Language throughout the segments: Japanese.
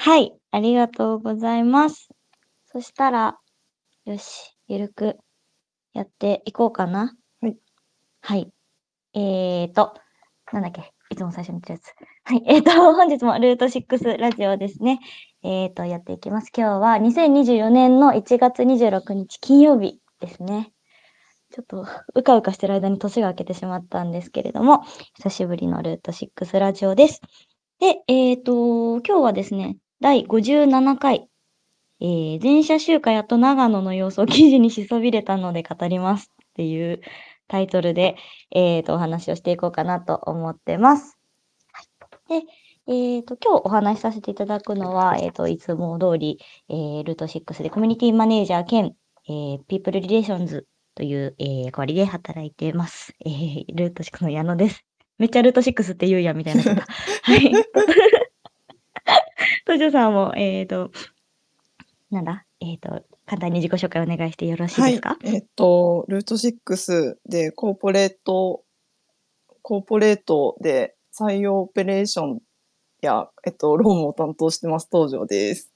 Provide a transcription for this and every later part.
はい、ありがとうございます。そしたら、よし、ゆるくやっていこうかな。はい。はい。えーと、なんだっけ、いつも最初に言ってるやつ。はい。えーと、本日もルート6ラジオですね。えーと、やっていきます。今日は2024年の1月26日金曜日ですね。ちょっとうかうかしてる間に年が明けてしまったんですけれども、久しぶりのルート6ラジオです。で、えっ、ー、と、今日はですね、第57回、えー、全社集会アット長野の様子を記事にしそびれたので語りますっていうタイトルで、えっ、ー、と、お話をしていこうかなと思ってます。はい、で、えっ、ー、と、今日お話しさせていただくのは、えっ、と、いつも通り、えー、ルート6でコミュニティマネージャー兼、えー、ピープルリレーションズという、えー、役割で働いてます。えー、ルート6の矢野です。めっちゃルート6って言うやみたいな。はい。トジョさんも、えっ、ー、と、なんだ？えっ、ー、と、簡単に自己紹介お願いしてよろしいですか、はい、えっ、ー、と、ルート6でコーポレート、コーポレートで採用オペレーションや、えっと、ロームを担当してます、東條です。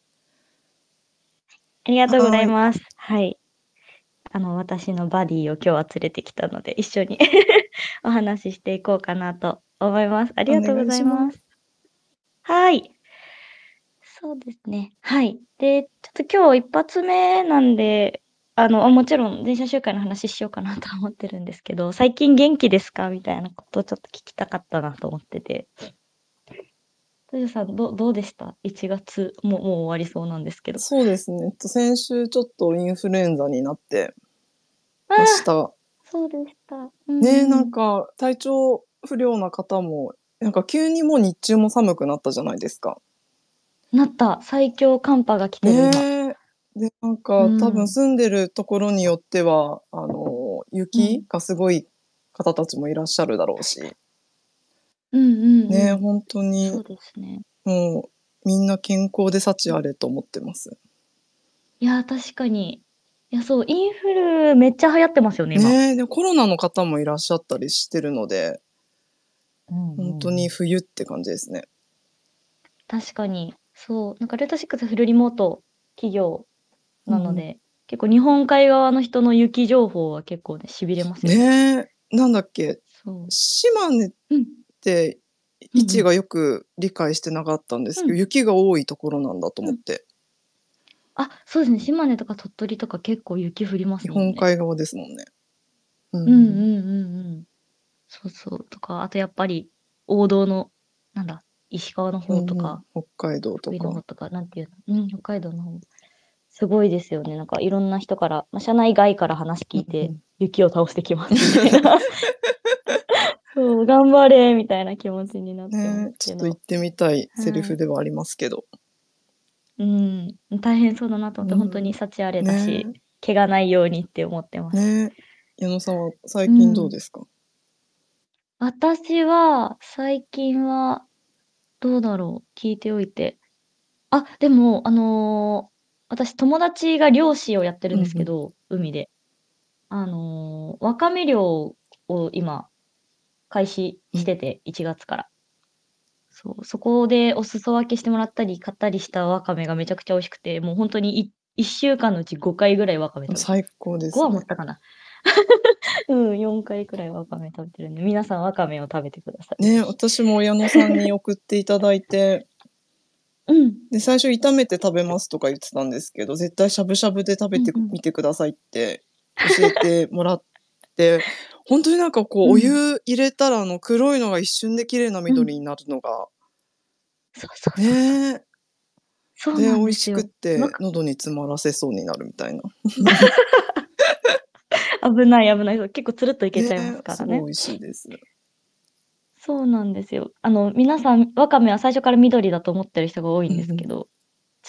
ありがとうございます。はい。あの、私のバディを今日は連れてきたので、一緒に お話ししていこうかなと思います。ありがとうございます。ますはい。そうですね。はい。で、ちょっと今日一発目なんで、あの、もちろん電車集会の話しようかなと思ってるんですけど、最近元気ですか？みたいなことをちょっと聞きたかったなと思ってて。トヨさん、どどうでした ?1 月、もうもう終わりそうなんですけど。そうですね。先週ちょっとインフルエンザになってました。そうでした。うん、ねなんか体調不良な方も、なんか急にもう日中も寒くなったじゃないですか。なった。最強寒波が来てるねで、なんか、多分住んでるところによっては、あの、雪がすごい方たちもいらっしゃるだろうし。うんうん、ね、本当に。そうですね。もう、みんな健康で幸あれと思ってます。いや、確かに。いや、そう、インフルめっちゃ流行ってますよね、今。ねで、コロナの方もいらっしゃったりしてるので、うんうん、本当に冬って感じですね。確かに。そう、なんかルート6フルリモート企業なので、結構日本海側の人の雪情報は結構ね、痺れますよね。ねなんだっけ、そう。島根って位置がよく理解してなかったんですけど、うん雪が多いところなんだと思って。あ、そうですね、島根とか鳥取とか結構雪降ります日もん本海側ですもんね。ううんうんうんうん。そうそう。とか、あとやっぱり王道の、なんだ、石川の方とか、北海道との方とか、なんていうの、うん、北海道の方すごいですよね。なんかいろんな人から、まあ、社内外から話聞いて、雪を倒してきます。みたいな。そう、頑張れみたいな気持ちになってね、ちょっと行ってみたいセリフではありますけど。うん、大変そうだなと思って、うん、本当に幸あれだし、ね、怪我ないようにって思ってます。ね。矢野さんは最近どうですか、うん、私は最近はどうだろう、聞いておいて。あ、でも、あのー私友達が漁師をやってるんですけど、海で。あのーわかめ漁を今、開始してて、1月から。そう、そこでお裾分けしてもらったり、買ったりしたわかめがめちゃくちゃ美味しくて、もう本当にい1週間のうち5回ぐらいわかめ食べて最高です、5は持ったかな。うん、4回くらいわかめ食べてるんで、皆さんわかめを食べてください。ね、私も親野さんに送っていただいて、うん。で、最初炒めて食べますとか言ってたんですけど、絶対しゃぶしゃぶで食べてみてくださいって教えてもらって、本当になんかこう、お湯入れたらあの黒いのが一瞬で綺麗な緑になるのが、そうそうそう。ね。そうで、美味しくって喉に詰まらせそうになるみたいな。危ない危ない。結構つるっといけちゃいますからね。美味しいです。そうなんですよ。あの、皆さん、わかめは最初から緑だと思ってる人が多いんですけど、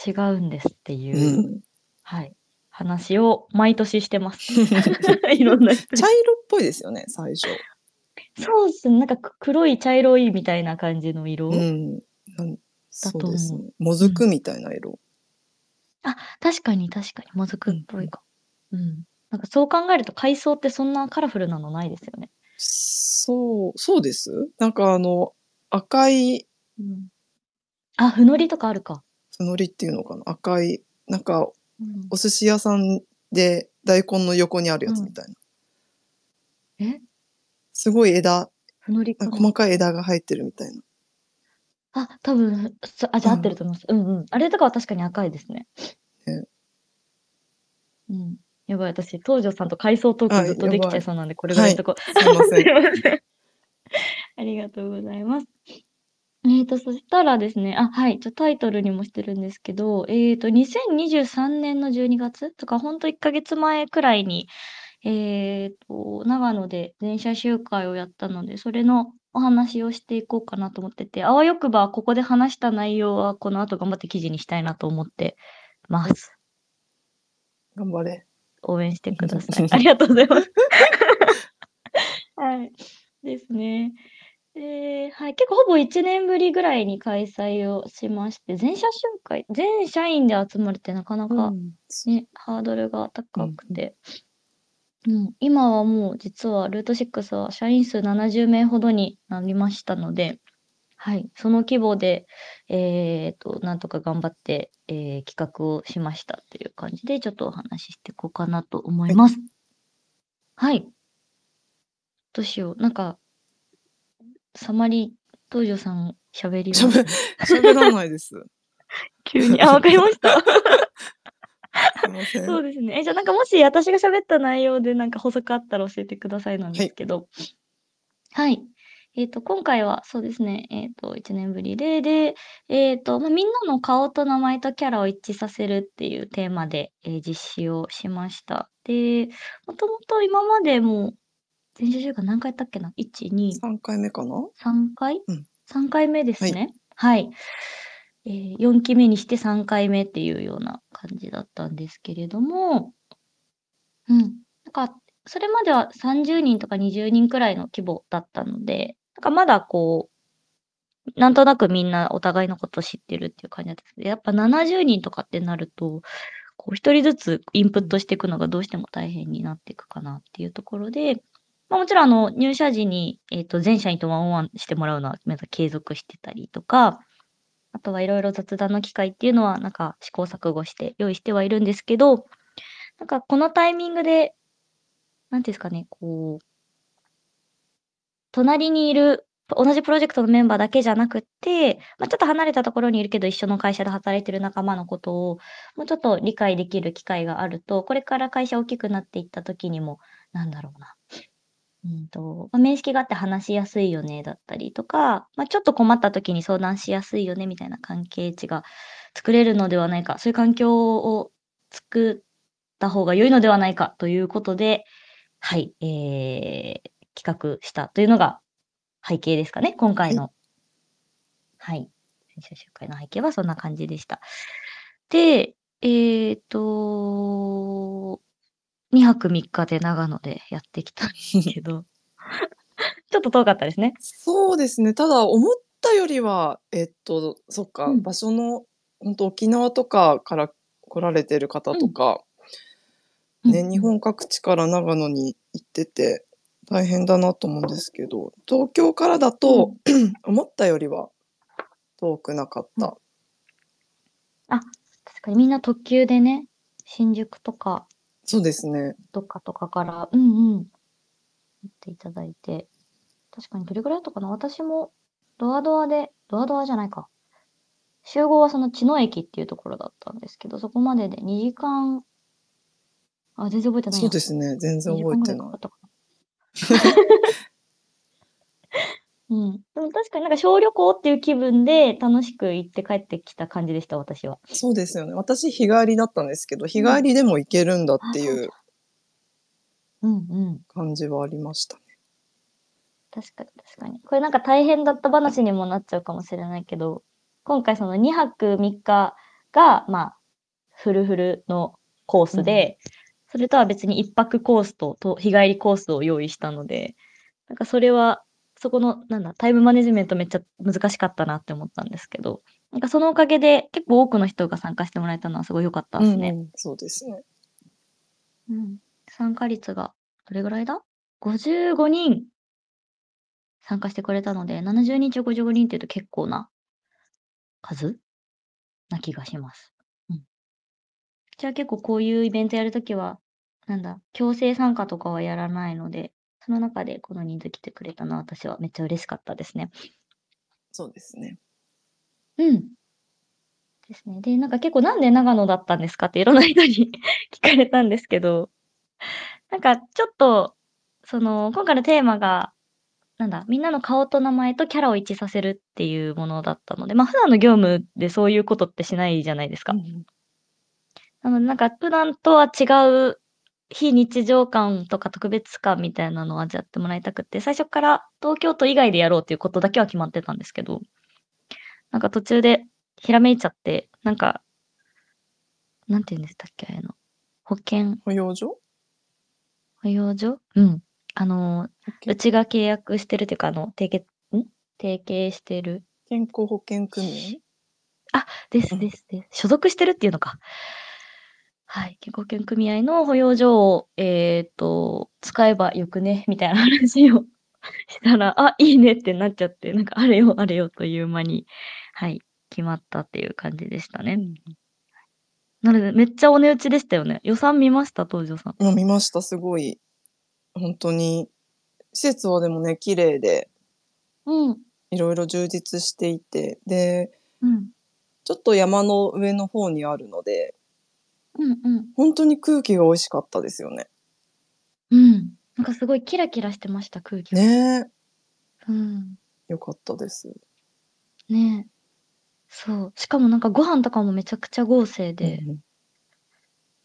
違うんですっていう、うん。はい、話を毎年してます。いろんな人茶色っぽいですよね、最初。そうですね。なんか黒い茶色いみたいな感じの色うん。なんそうですね。もずくみたいな色。あ、確かに確かに、もずくっぽいか。うん。なんかそう考えると海藻ってそんなカラフルなのないですよね。そう、そうです？なんかあの、赤いうん。あ、ふのりとかあるか。ふのりっていうのかな赤いなんかうんお寿司屋さんで大根の横にあるやつみたいな、え？すごい枝ふのり細かい枝が入ってるみたいなあ、多分、そあ、じゃあうん合ってると思います。うんうん。あれとかは確かに赤いですね。ねうん。やばい、私、東條さんと回想トーあクずっとできちゃいいそうなんで、これぐらいのとこ。すいません すいません。ありがとうございます。えーと、そしたらですね、あ、はい、ちょタイトルにもしてるんですけど、えーと、2023年の12月とか、ほんと1ヶ月前くらいに、えーと、長野で全社集会をやったので、それのお話をしていこうかなと思ってて、あわよくばここで話した内容はこの後頑張って記事にしたいなと思ってます。頑張れ応援してください。ありがとうございます。はい。ですね。で、はい、結構ほぼ1年ぶりぐらいに開催をしまして、全社集会、全社員で集まるってなかなかうんね、ハードルが高くて。うん、今はもう実はルート6は社員数70名ほどになりましたので、はい、その規模で、えーと、なんとか頑張って、えー企画をしましたっていう感じで、ちょっとお話ししていこうかなと思います。はい。どうしよう。なんか、サマリー、東條さん喋ります？喋喋らないですす 急に。あ、わかりました。いませんそうですね。え、じゃあなんかもし私が喋った内容でなんか補足あったら教えてくださいなんですけど。はい。えっ、と、今回はそうですね、えっ、と、1年ぶりで、で、えっ、と、まあ、みんなの顔と名前とキャラを一致させるっていうテーマで、えー実施をしました。で、もともと今までもう、全社集会何回やったっけな ?1、2、3回目かな？3回、うん ?3 回目ですね。はい。えー、4期目にして3回目っていうような感じだったんですけれども、うん。なんか、それまでは30人とか20人くらいの規模だったので、なんかまだこう、なんとなくみんなお互いのこと知ってるっていう感じだったんですけど、やっぱ70人とかってなると、こう一人ずつインプットしていくのがどうしても大変になっていくかなっていうところで、まあ、もちろんあの入社時に、えっと全社員とワンオンワンしてもらうのはまだ継続してたりとか、あとはいろいろ雑談の機会っていうのはなんか試行錯誤して用意してはいるんですけど、なんかこのタイミングで、なんていうんですかね、こう、隣にいる同じプロジェクトのメンバーだけじゃなくて、まあ、ちょっと離れたところにいるけど一緒の会社で働いてる仲間のことをもうちょっと理解できる機会があると、これから会社大きくなっていった時にも、なんだろうな。うんと、まあ、面識があって話しやすいよね、だったりとか、まあ、ちょっと困った時に相談しやすいよね、みたいな関係値が作れるのではないか、そういう環境を作った方が良いのではないかということで、はい、えー、企画したというのが背景ですかね、今回の。はい。選手集会の背景はそんな感じでした。で、えーと、2泊3日で長野でやってきたんですけど、ちょっと遠かったですね。そうですねただ思ったよりはえっとそっか、うん場所の本当沖縄とかから来られてる方とか、ね、うん日本各地から長野に行ってて大変だなと思うんですけど東京からだと、思ったよりは遠くなかった。確かにみんな特急でね、新宿とかそうですね。どっかとかから、うんうん、行っていただいて、確かにどれぐらいだったかな。私もドアドアで、ドアドアじゃないか。集合はその茅野駅っていうところだったんですけど、そこまでで2時間、あ、全然覚えてないやそうですね。全然覚えて2時間ぐらいかないかかな。うん。でも確かになんか小旅行っていう気分で楽しく行って帰ってきた感じでした、私は。そうですよね私日帰りだったんですけど日帰りでも行けるんだっていううんうん。感じはありましたね。確かに確かに。これなんか大変だった話にもなっちゃうかもしれないけど、今回その2泊3日が、まあ、フルフルのコースで、それとは別に1泊コースとと日帰りコースを用意したので、なんかそれは、そこの、なんだ、タイムマネジメントめっちゃ難しかったなって思ったんですけど、なんかそのおかげで結構多くの人が参加してもらえたのはすごい良かったですね。うんうんそうですね。うん。参加率が、どれぐらいだ ?55 人参加してくれたので、70人中55人っていうと結構な数？な気がします。うん。じゃあ結構こういうイベントやるときは、なんだ、強制参加とかはやらないので、その中でこの人数来てくれたのは私はめっちゃ嬉しかったですね。そうですね。うん。ですね。で、なんか結構なんで長野だったんですかっていろんな人に 聞かれたんですけど、なんかちょっと、その、今回のテーマが、なんだ、みんなの顔と名前とキャラを一致させるっていうものだったので、まあ普段の業務でそういうことってしないじゃないですか。うんなので、なんか普段とは違う非日常感とか特別感みたいなのを味わってもらいたくって、最初から東京都以外でやろうっていうことだけは決まってたんですけど、なんか途中でひらめいちゃって、なんか、なんて言うんでしたっけ、あの。保険、保養所？保養所？うん。あの、うちが契約してるっていうか、あの、提携、ん？提携してる。健康保険組ですうんですです。所属してるっていうのか。はい。健康保険組合の保養所を、えっ、と、使えばよくね、みたいな話をしたら、あ、いいねってなっちゃって、なんかあれよあれよという間に、はい、決まったっていう感じでしたね。合なので、めっちゃお値打ちでしたよね。予算見ました、東條さん。うん、見ました、すごい。本当に。施設はでもね、綺麗で、うん。いろいろ充実していて、で、うん。ちょっと山の上の方にあるので、うんうん。本当に空気が美味しかったですよね。うん。なんかすごいキラキラしてました、空気が。ねえ。うん。よかったです。ねえ。そう。しかもなんかご飯とかもめちゃくちゃ豪勢で、うん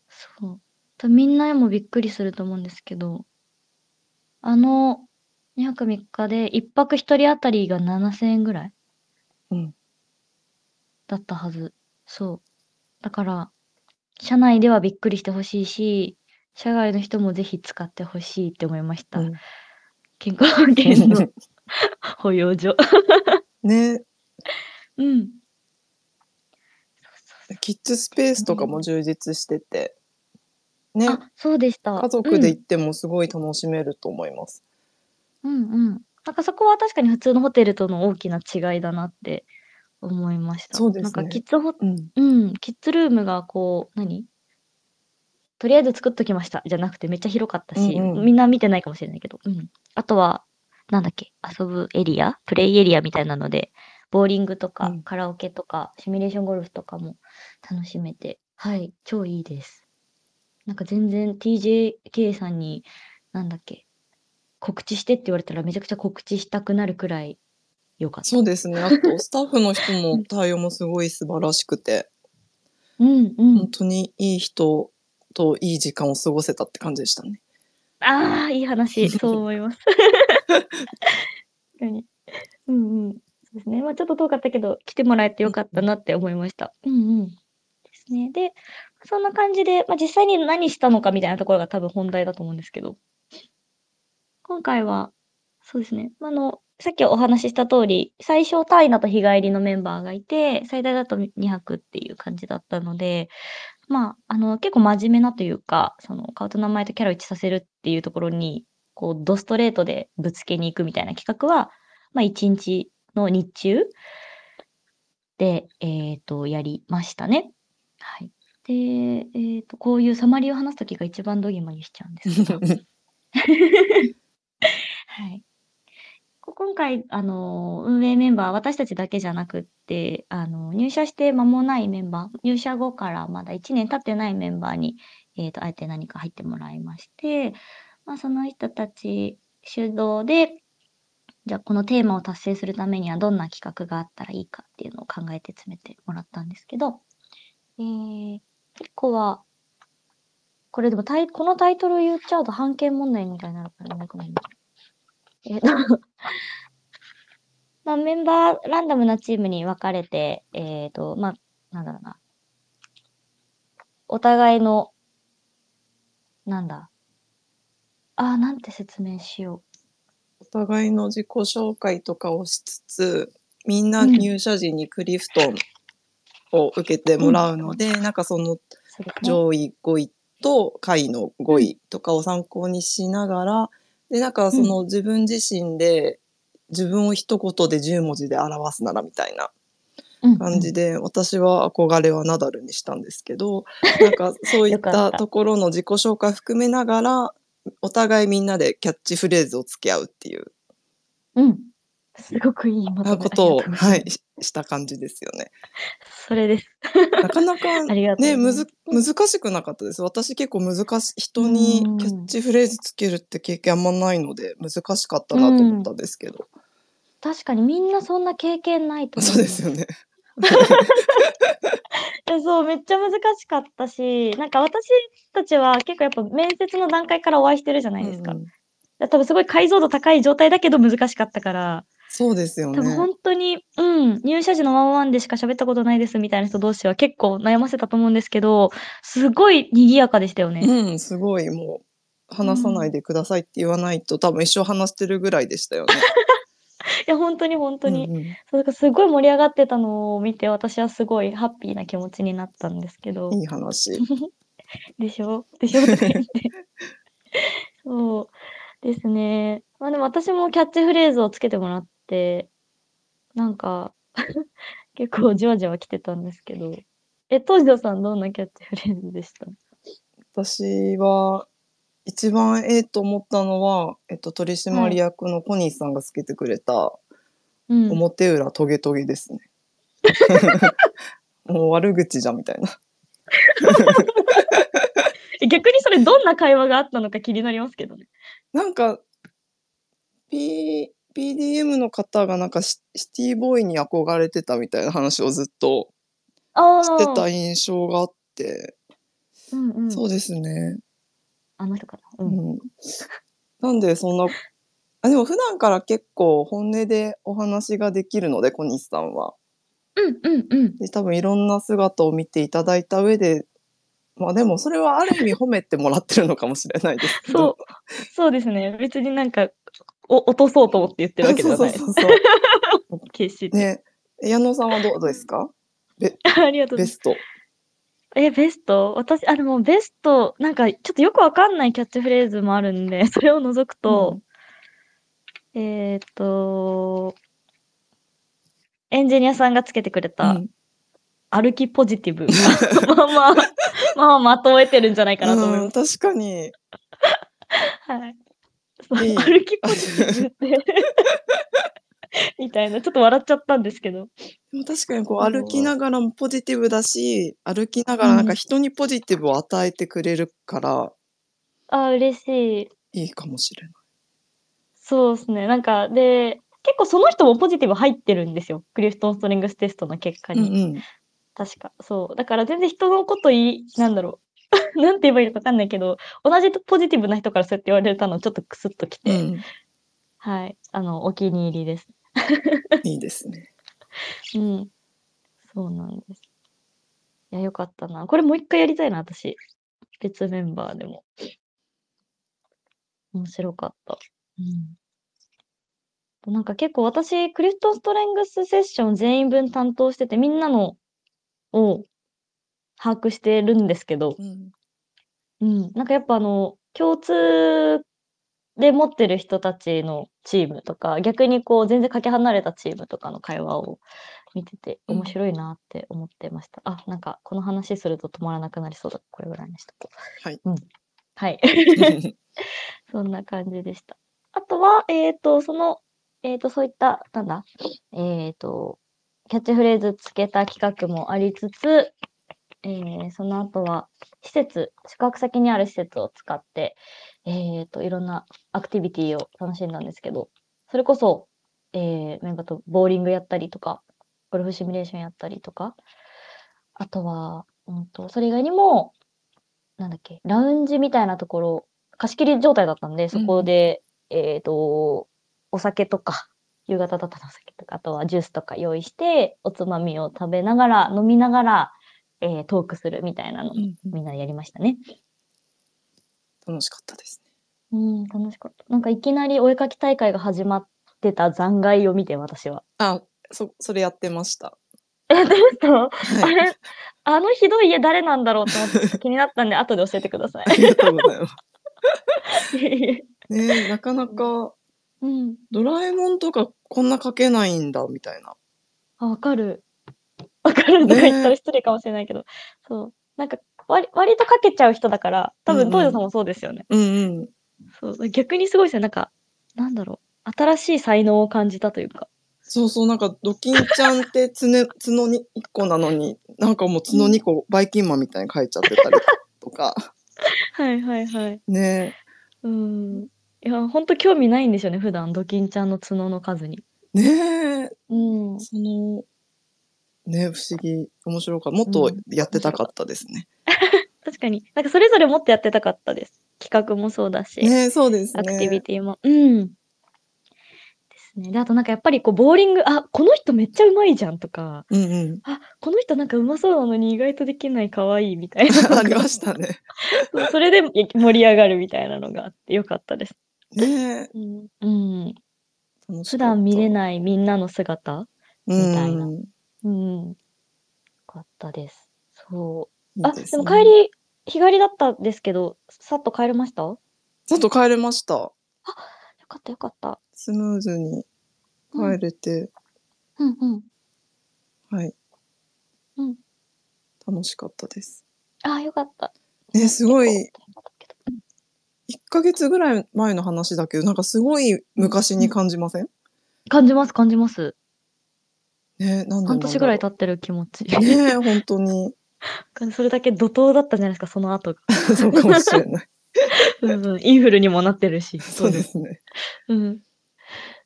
そう。多分みんなもびっくりすると思うんですけど、あの2泊3日で1泊1人当たりが7000円ぐらいうんだったはず。そう。だから、社内ではびっくりしてほしいし、社外の人もぜひ使ってほしいって思いました。うん健康保険の 保養所。ね うん。キッズスペースとかも充実してて、ね、あ、そうでした。家族で行ってもすごい楽しめると思います。うんうんうん。なんかそこは確かに普通のホテルとの大きな違いだなって思いました。そうですね。なんかキッズホ、うん。うん、キッズルームがこう、何？とりあえず作っときました。じゃなくてめっちゃ広かったし、うんうん。みんな見てないかもしれないけど、うん。あとは、なんだっけ、遊ぶエリア？プレイエリアみたいなので、ボーリングとかうん。カラオケとか、シミュレーションゴルフとかも楽しめて、はい、超いいです。なんか全然 TJK さんに、なんだっけ、告知してって言われたらめちゃくちゃ告知したくなるくらい良かった。そうですね。あと、スタッフの人も対応もすごい素晴らしくて、うんうん本。当にいい人といい時間を過ごせたって感じでしたね。ああ、いい話。そう思います。確かに。うんうん。そうですね。まあちょっと遠かったけど、来てもらえてよかったなって思いました。うんうん。ですね。で、そんな感じで、まあ実際に何したのかみたいなところが多分本題だと思うんですけど、今回は、そうですね。あの、さっきお話しした通り、最初、タイナと日帰りのメンバーがいて、最大だと2泊っていう感じだったので、まあ、あの、結構真面目なというか、その、顔と名前とキャラを一致させるっていうところに、こう、ドストレートでぶつけに行くみたいな企画は、まあ、1日の日中で、えっ、と、やりましたね。はい。で、えっ、と、こういうサマリーを話すときが一番ドギマギしちゃうんですけど、はい。今回、あの、運営メンバー、私たちだけじゃなくって、あの、入社して間もないメンバー、入社後からまだ1年経ってないメンバーに、えっ、と、あえて何か入ってもらいまして、まあ、その人たち主導で、じゃあこのテーマを達成するためにはどんな企画があったらいいかっていうのを考えて詰めてもらったんですけど、えー、結構は、これでもタイ、このタイトル言っちゃうと判権問題みたいになるからよくないんだけど。えーとまあ、メンバー、ランダムなチームに分かれて、えっ、と、まあ、なんだろうな。お互いの、なんだ。ああ、なんて説明しよお互いの自己紹介とかをしつつ、みんな入社時にクリフトンを受けてもらうので、なんかその。上位5位と下位の5位とかを参考にしながら、で、なんかその自分自身で自分を一言で10文字で表すならみたいな感じで、私は憧れはナダルにしたんですけど、なんかそういったたところの自己紹介含めながら、お互いみんなでキャッチフレーズを付き合うっていううん。うん。すごくいいまとめことを、はいしした感じですよね。それです。なかなかね、むず、難しくなかったです。私結構難しい、人にキャッチフレーズつけるって経験あんまないので、難しかったなと思ったんですけど。確かにみんなそんな経験ないと思そうですよね。そう、めっちゃ難しかったし、なんか私たちは結構やっぱ面接の段階からお会いしてるじゃないですか。うん多分すごい解像度高い状態だけど難しかったから、そうですよね。多分本当に、うん、入社時のワンワンでしか喋ったことないですみたいな人同士は結構悩ませたと思うんですけど、すごい賑やかでしたよね。うん、すごいもう、話さないでくださいって言わないと、多分一生話してるぐらいでしたよね。いや、本当に本当に。うんうんそうだからすごい盛り上がってたのを見て、私はすごいハッピーな気持ちになったんですけど。いい話。でしょ？でしょ？とか言って。そうですね。まあでも私もキャッチフレーズをつけてもらって、なんか、結構じわじわ来てたんですけど。え、東條さんどんなキャッチフレーズでした？私は、一番ええと思ったのは、えっと、取締役のコニーさんがつけてくれた、うん。表裏トゲトゲですね。もう悪口じゃんみたいな。え逆にそれどんな会話があったのか気になりますけどね。なんか、P、PDM の方がなんかシシティボーイに憧れてたみたいな話をずっと。してた印象があって、うんうん。そうですね。あの人かな？ううん。ん。なんでそんな、あ、でも普段から結構本音でお話ができるので、小西さんは。うんうんうん。で、多分いろんな姿を見ていただいた上で、まあでもそれはある意味褒めてもらってるのかもしれないですけど。そう、そうですね。別になんか、お落とそうと思って言ってるわけではないです。そうそうそう決して。ね。矢野さんはどうですか？ありがとうございます。ベスト。え、ベスト？私、あ、でもベスト、なんかちょっとよくわかんないキャッチフレーズもあるんで、それを除くと、えーっと、エンジニアさんがつけてくれた、うん歩きポジティブ。まあまあ、まあまとえてるんじゃないかなと思いうん、ます。確かに。はい。歩きポジティブって。みたいな、ちょっと笑っちゃったんですけど。でも確かにこう歩きながらもポジティブだし、歩きながらなんか人にポジティブを与えてくれるからあ、嬉しい。いいかもしれない。そうですね。なんか、で、結構その人もポジティブ入ってるんですよ。クリフトンストレングステストの結果うんに。うん。確か。そう。だから全然人のこといい、なんだろう。なんて言えばいいのかわかんないけど、同じポジティブな人からそうやって言われたのちょっとクスッときて、うん、はい。あの、お気に入りです。いいですね。うん。そうなんです。いや、よかったな。これもう一回やりたいな、私。別メンバーでも。面白かった。うん。なんか結構私、クリフトンストレングスセッション全員分担当してて、みんなのを把握してるんですけど、うん、うん。なんかやっぱあの、共通で持ってる人たちのチームとか、逆にこう全然かけ離れたチームとかの会話を見ててうん面白いなって思ってました。あ、なんかこの話すると止まらなくなりそうだ。これぐらいにしとこう。はい。うん。はい。そんな感じでした。あとは、えっ、と、その、えっ、と、そういった、なんだ、えっ、と、キャッチフレーズつけた企画もありつつ、えーその後は、施設、宿泊先にある施設を使って、えっ、と、いろんなアクティビティを楽しんだんですけど、それこそ、えーメンバーとボーリングやったりとか、ゴルフシミュレーションやったりとか、あとは、うんと、それ以外にも、なんだっけ、ラウンジみたいなところ、貸し切り状態だったんで、そこで、えっ、と、お酒とか、夕方だったらお酒とか、あとはジュースとか用意して、おつまみを食べながら、飲みながら、えートークするみたいなの、うんみんなでやりましたね。楽しかったですね。うん、楽しかった。なんかいきなりお絵かき大会が始まってた残骸を見て、私は。あ、そ、それやってました。え、どうしたあはい。れ、あのひどい家誰なんだろうと思って気になったんで、後で教えてくださありがとうございます。い。ねえなかなかうん。ドラえもんとかこんな書けないんだみたいな。あ、わかる。わかるとか言ったら失礼かもしれないけど、そう。なんか、割割とかけちゃう人だから、多分、東條さんもそうですよね。うんうん。そう。逆にすごいですよ。なんか、なんだろう。新しい才能を感じたというか。そうそう、なんか、ドキンちゃんってつね 角に1個なのに、なんかもう角2個、バイキンマンみたいに書いちゃってたりとか。はいはいはい。ねうん。いや、ほんと興味ないんでしょうね、普段、ドキンちゃんの角の数に。ねえ、うん。その、ね不思議、面白かった。もっとやってたかったですね。確かに。なんかそれぞれもっとやってたかったです。企画もそうだし、ねそうですね。アクティビティも。うん。ですね。で、あとなんかやっぱりこう、ボーリング、あ、この人めっちゃうまいじゃんとか、うんうん。あ、この人なんかうまそうなのに意外とできない可愛いみたいな。ありましたね。それで盛り上がるみたいなのがあってよかったです。ねうん。うん、普段見れいないみんなの姿みみたいなうん。うん。よかったです。そう。あ、いいすねでも帰り、日帰りだったんですけど、さっと帰れました？よちょっと帰れました。かったよかった。スムーズに帰れて、うんうん。はい。うん楽しかったです。あ、よかった。ねすごい結構大変だったけどうん1ヶ月ぐらい前の話だけど、なんかすごい昔に感じません？感じます、感じます。ねなんで半年ぐらい経っってる気持ち。ね本当に。それだけ怒涛だったんじゃないですか、その後が。そうかもしれない。うんうん、インフルにもなってるし。そうですね。うん。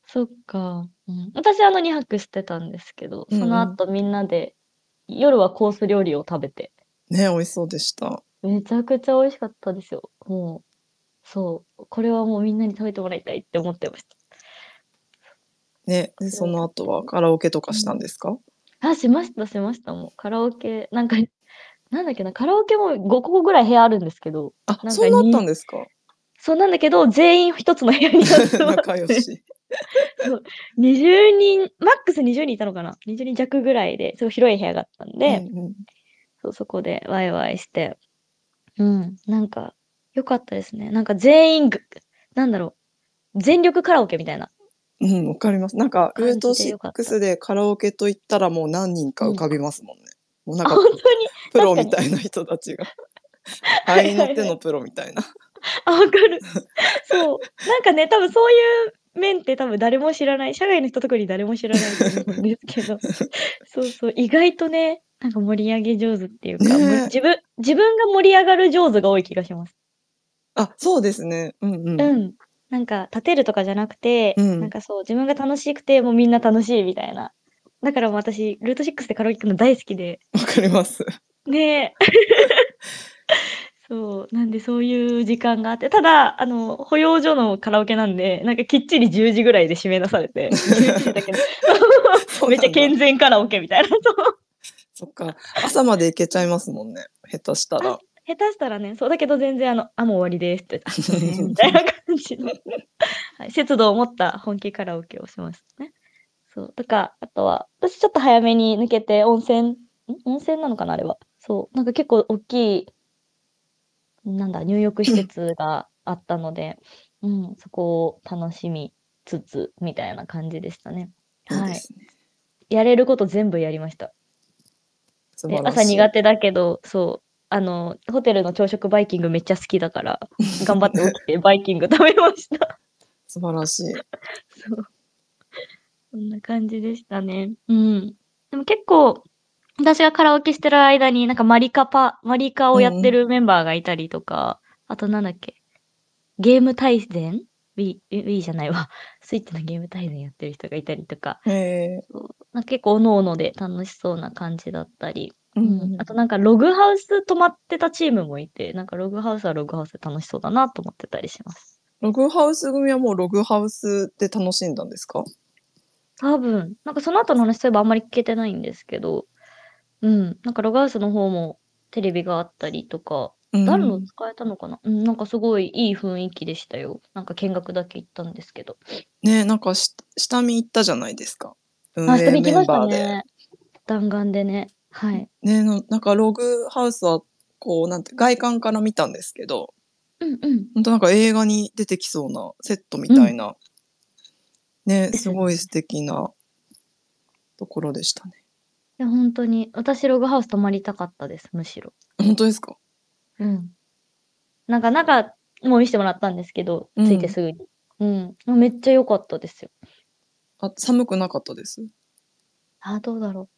そっか。うん、私、あの、2泊してたんですけど、うんうんその後みんなで、夜はコース料理を食べて、ね美味しそうでした。めちゃくちゃ美味しかったですよ。もう、そう。これはもうみんなに食べてもらいたいって思ってましねでその後はカラオケとかしたんですか？た。あ、しました、しました。もう、カラオケ、なんか、なんだっけな、カラオケも5個ぐらい部屋あるんですけど、あ、なんかそうなったんですか？そうなんだけど、全員一つの部屋に集まって仲良し。20人、マックス20人いたのかな ?20 人弱ぐらいで、すごい広い部屋があったんで、うんうんそうそこでワイワイして、うん、なんか、良かったですね。なんか全員ぐ、なんだろう、全力カラオケみたいな。うん、わかります。なんか、ルート感じでよかった6でカラオケと言ったらもう何人か浮かびますもんね。もうなんあ、かプロみたいな人たちが。合いの手のプロみたいな。あ、わかる。そう。なんかね、多分そういう面って多分誰も知らない、社外の人特に誰も知らないと思うんですけど、そうそう、意外とね、なんか盛り上げ上手っていうか、ね自分、自分が盛り上がる上手が多い気がします。あ、そうですね。うんうん。わ、うん。なんか、立てるとかじゃなくて、うんなんかそう、自分が楽しくて、もうみんな楽しいみたいな。だからもう私、ルート6でカラオケ行くの大好きで。かります。ねえ。そう。なんで、そういう時間があって、ただ、あの、保養所のカラオケなんで、なんかきっちり10時ぐらいで締め出されて、11時だけど、そうめっちゃ健全カラオケみたいな。そっか。朝まで行けちゃいますもんね。下手したら。下手したらね、そうだけど全然あの、あ、もう終わりですって、あ、そうね、みたいな感じの、はい、節度を持った本気カラオケをしましたね。そう。とか、あとは、私ちょっと早めに抜けて温泉、ん？温泉なのかなあれは。そう。なんか結構大きい、なんだ、入浴施設があったので、うん、そこを楽しみつつ、みたいな感じでしたね。はい。いいですね。やれること全部やりました。朝苦手だけど、そう、あの、ホテルの朝食バイキングめっちゃ好きだから、頑張って起きてバイキング食べました。素晴らしい。そう。そんな感じでしたね。うん。でも結構、私がカラオケしてる間に、なんかマリカパ、マリカをやってるメンバーがいたりとか、あとなんだっけ、ゲーム対戦 ?Wii、Wii じゃないわ。スイッチのゲーム対戦やってる人がいたりとか、へえ。そうなんか結構おのおので楽しそうな感じだったり、あとなんかログハウス泊まってたチームもいて、なんかログハウスはログハウスで楽しそうだなと思ってたりします。ログハウス組はもうログハウスで楽しんだんですか？多分、なんかその後の話そういえばあんまり聞けてないんですけど、うん、なんかログハウスの方もテレビがあったりとか、うん誰の使えたのかな？うん、なんかすごいいい雰囲気でしたよ。なんか見学だけ行ったんですけど。ねなんかし下見行ったじゃないですか。運あ、営下見行きましたメンバーで。ね。弾丸でね。はい。ねななんかログハウスはこうなんて外観から見たんですけどうんうん。本当なんか映画に出てきそうなセットみたいな、ねですすごい素敵なところでしたね。や、ほんとに。私、ログハウス泊まりたかったです、むしろ。本当ですか？うん。なんか中も見してもらったんですけど、うん着いてすぐに。うん。あ、めっちゃ良かったですよ。あ、寒くなかったです？あ、どうだろう。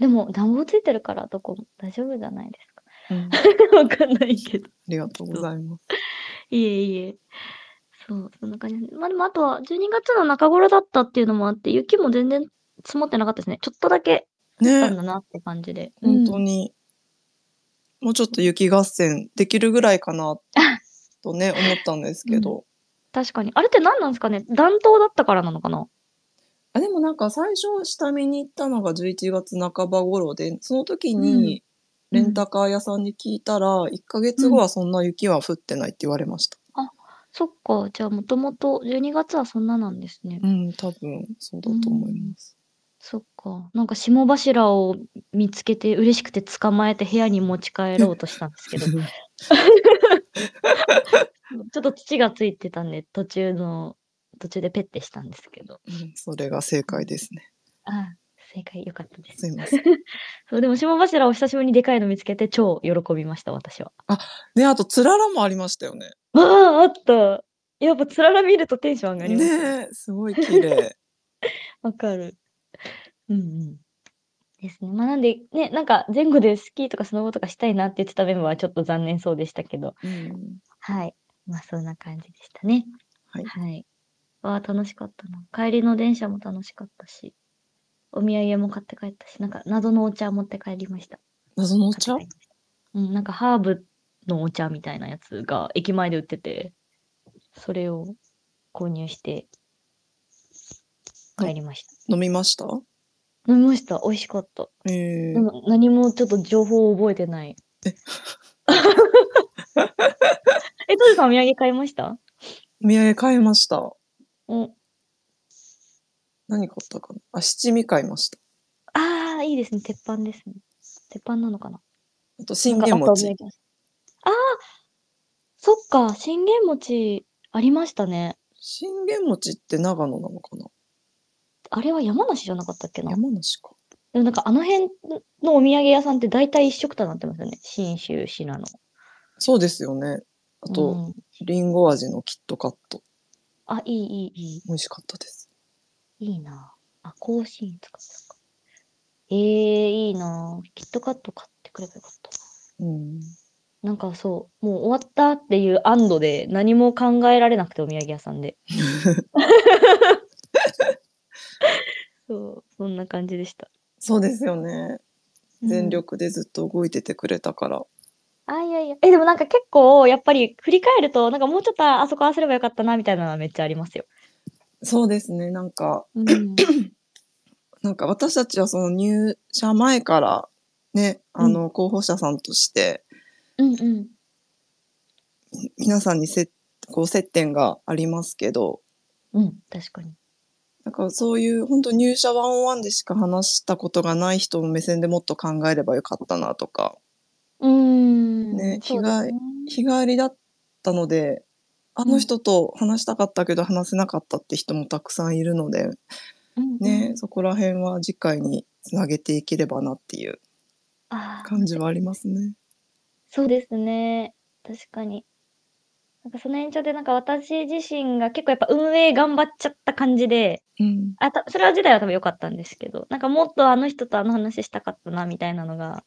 でも、暖房ついてるから、どこも大丈夫じゃないですか。うん。あ わかんないけど。りがとうございます。いえいえ。そう、そんな感じ。ま、でもあとは12月の中頃だったっていうのもあって、雪も全然積もってなかったですね。ちょっとだけ降ったんね、だなって感じで。ほんとうん。に。もうちょっと雪合戦できるぐらいかなとね、思ったんですけど。確かに。あれって何なんすかね？暖冬だったからなのかな？あ、でもなんか最初下見に行ったのが11月半ば頃で、その時うん。にうん。レンタカー屋さんに聞いたら、1ヶ月うん。後はそんな雪は降ってないって言われました。あ、そっか。じゃあ、もともと12月はそんななんですね。うん、多分そうだうと思いん。ます。そっか。なんか霜柱を見つけて嬉しくて捕まえて部屋に持ち帰ろうとしたんですけど。ちょっと土がついてたんで、途中の途中でペッてしたんですけど。うん、それが正解ですね。ああ、正解良かったです。すいません。そう、でも霜柱を久しぶりにでかいの見つけて超喜びました、私は。あ、ね、あとつららもありましたよね。ああ、あった。やっぱつらら見るとテンション上がりますよね。ね、すごい綺麗。わかる。うんうん。ですね。ま、なんで、ね、なんか前後でスキーとかスノボとかしたいなって言ってたメンバーはちょっと残念そうでしたけど。うん。はい。ま、そんな感じでしたね。はい。はい。わあ、楽しかったな。帰りの電車も楽しかったし、お土産も買って帰ったし、なんか謎のお茶持って帰りました。謎のお茶？買って帰りました。うん、なんかハーブのお茶みたいなやつが駅前で売ってて、それを購入しての帰りました。飲みました？飲みました。美味しかった。へえ。でも、何もちょっと情報を覚えてない。え。え、トシさんお土産買いました？お土産買いました。お。何買ったかな？あ、七味買いました。ああ、いいですね。鉄板ですね。鉄板なのかな？あと信玄餅。産ああ、そっか、信玄餅ありましたね。信玄餅って長野なのかな？あれは山梨じゃなかったっけな？山梨か。でもなんかあの辺のお土産屋さんって大体一緒くたになってますよね。信州、信濃。そうですよね。あうと、ん。リンゴ味のキットカット。あ、いいいいいい。美味しかったです。いいな。あ、甲子園使ったか。ええ、いいな。キットカット買ってくればよかったな。うん。なんかそう、もう終わったっていう安堵で、何も考えられなくて、お土産屋さんで。そう、そんな感じでした。そうですよね。全うん。力でずっと動いててくれたから。あ、いやいや。え、でもなんか結構やっぱり振り返ると、なんかもうちょっとあそこああすればよかったなみたいなのはめっちゃありますよ。そうですね、なんかうん。なんか私たちはその入社前からね、うん。あの、候補者さんとしてうんうん。み皆さんにせこう接点がありますけどうん、確かに。なんかそういうほんと入社ワンオンワンでしか話したことがない人の目線でもっと考えればよかったなとか。うーん、ね、日帰そうですね。日帰りだったので、あうん。の人と話したかったけど話せなかったって人もたくさんいるので、うんうね、ん。そこら辺は次回に繋げていければなっていうああ、感じはありますね。そうですね。確かに。なんかその延長でなんか私自身が結構やっぱ運営頑張っちゃった感じで、うん。あ、たそれは自体は多分良かったんですけど、なんかもっとあの人とあの話したかったなみたいなのが、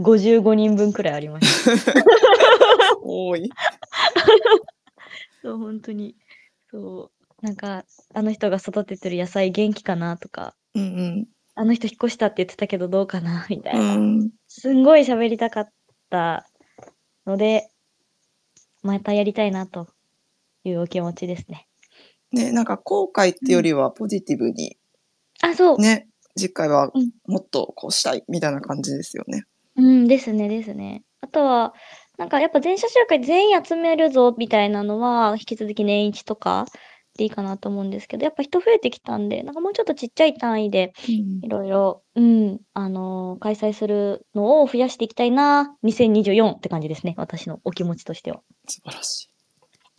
55人分くらいありました。多い。そう、ほんとに。そう、なんか、あの人が育ててる野菜元気かなとか、うんうん。あの人引っ越したって言ってたけどどうかなみたいうな。ん。すんごい喋りたかったので、またやりたいなというお気持ちですね。ね、なんか後悔ってうん。よりはポジティブにあ、そう。ね、次回はうん。もっとこうしたいみたいな感じですよね。うん、ですねですね。あとは、なんかやっぱ全社集会全員集めるぞみたいなのは、引き続き年一とかでいいかなと思うんですけど、やっぱ人増えてきたんで、なんかもうちょっとちっちゃい単位で、うん。いろいろ、うん、あの、開催するのを増やしていきたいな、2024って感じですね、私のお気持ちとしては。素晴らしい。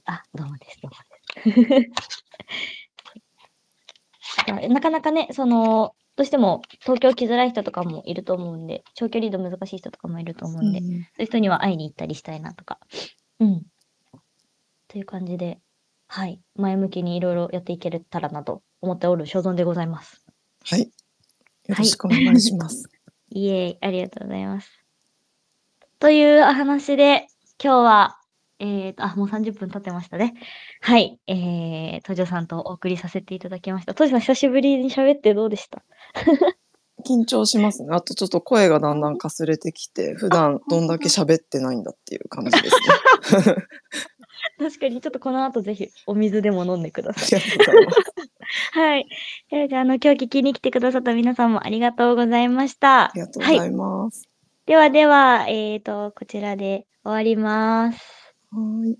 あ、どうもです、どうもです。あなかなかね、その、どうしても東京来づらい人とかもいると思うんで、長距離移動難しい人とかもいると思うんで、そういう人には会いに行ったりしたいなとか。うん。という感じで、はい。前向きにいろいろやっていけたらなと思っておる所存でございます。はい。よろしくお願いします。いえ、ありがとうございます。という話で、今日は、えーと、あ、もう30分経ってましたね。はい。えー、トジョさんとお送りさせていただきました。トジさん、久しぶりに喋ってどうでした？緊張しますね。あとちょっと声がだんだんかすれてきて、普段どんだけ喋ってないんだっていう感じですね。確かに、ちょっとこの後ぜひお水でも飲んでくだあさい。りがとうございます。はい。ではじゃあ、あの、今日聞きに来てくださった皆さんもありがとうございました。ありがとうごはい。ざいます。ではでは、えーと、こちらで終わります。はい。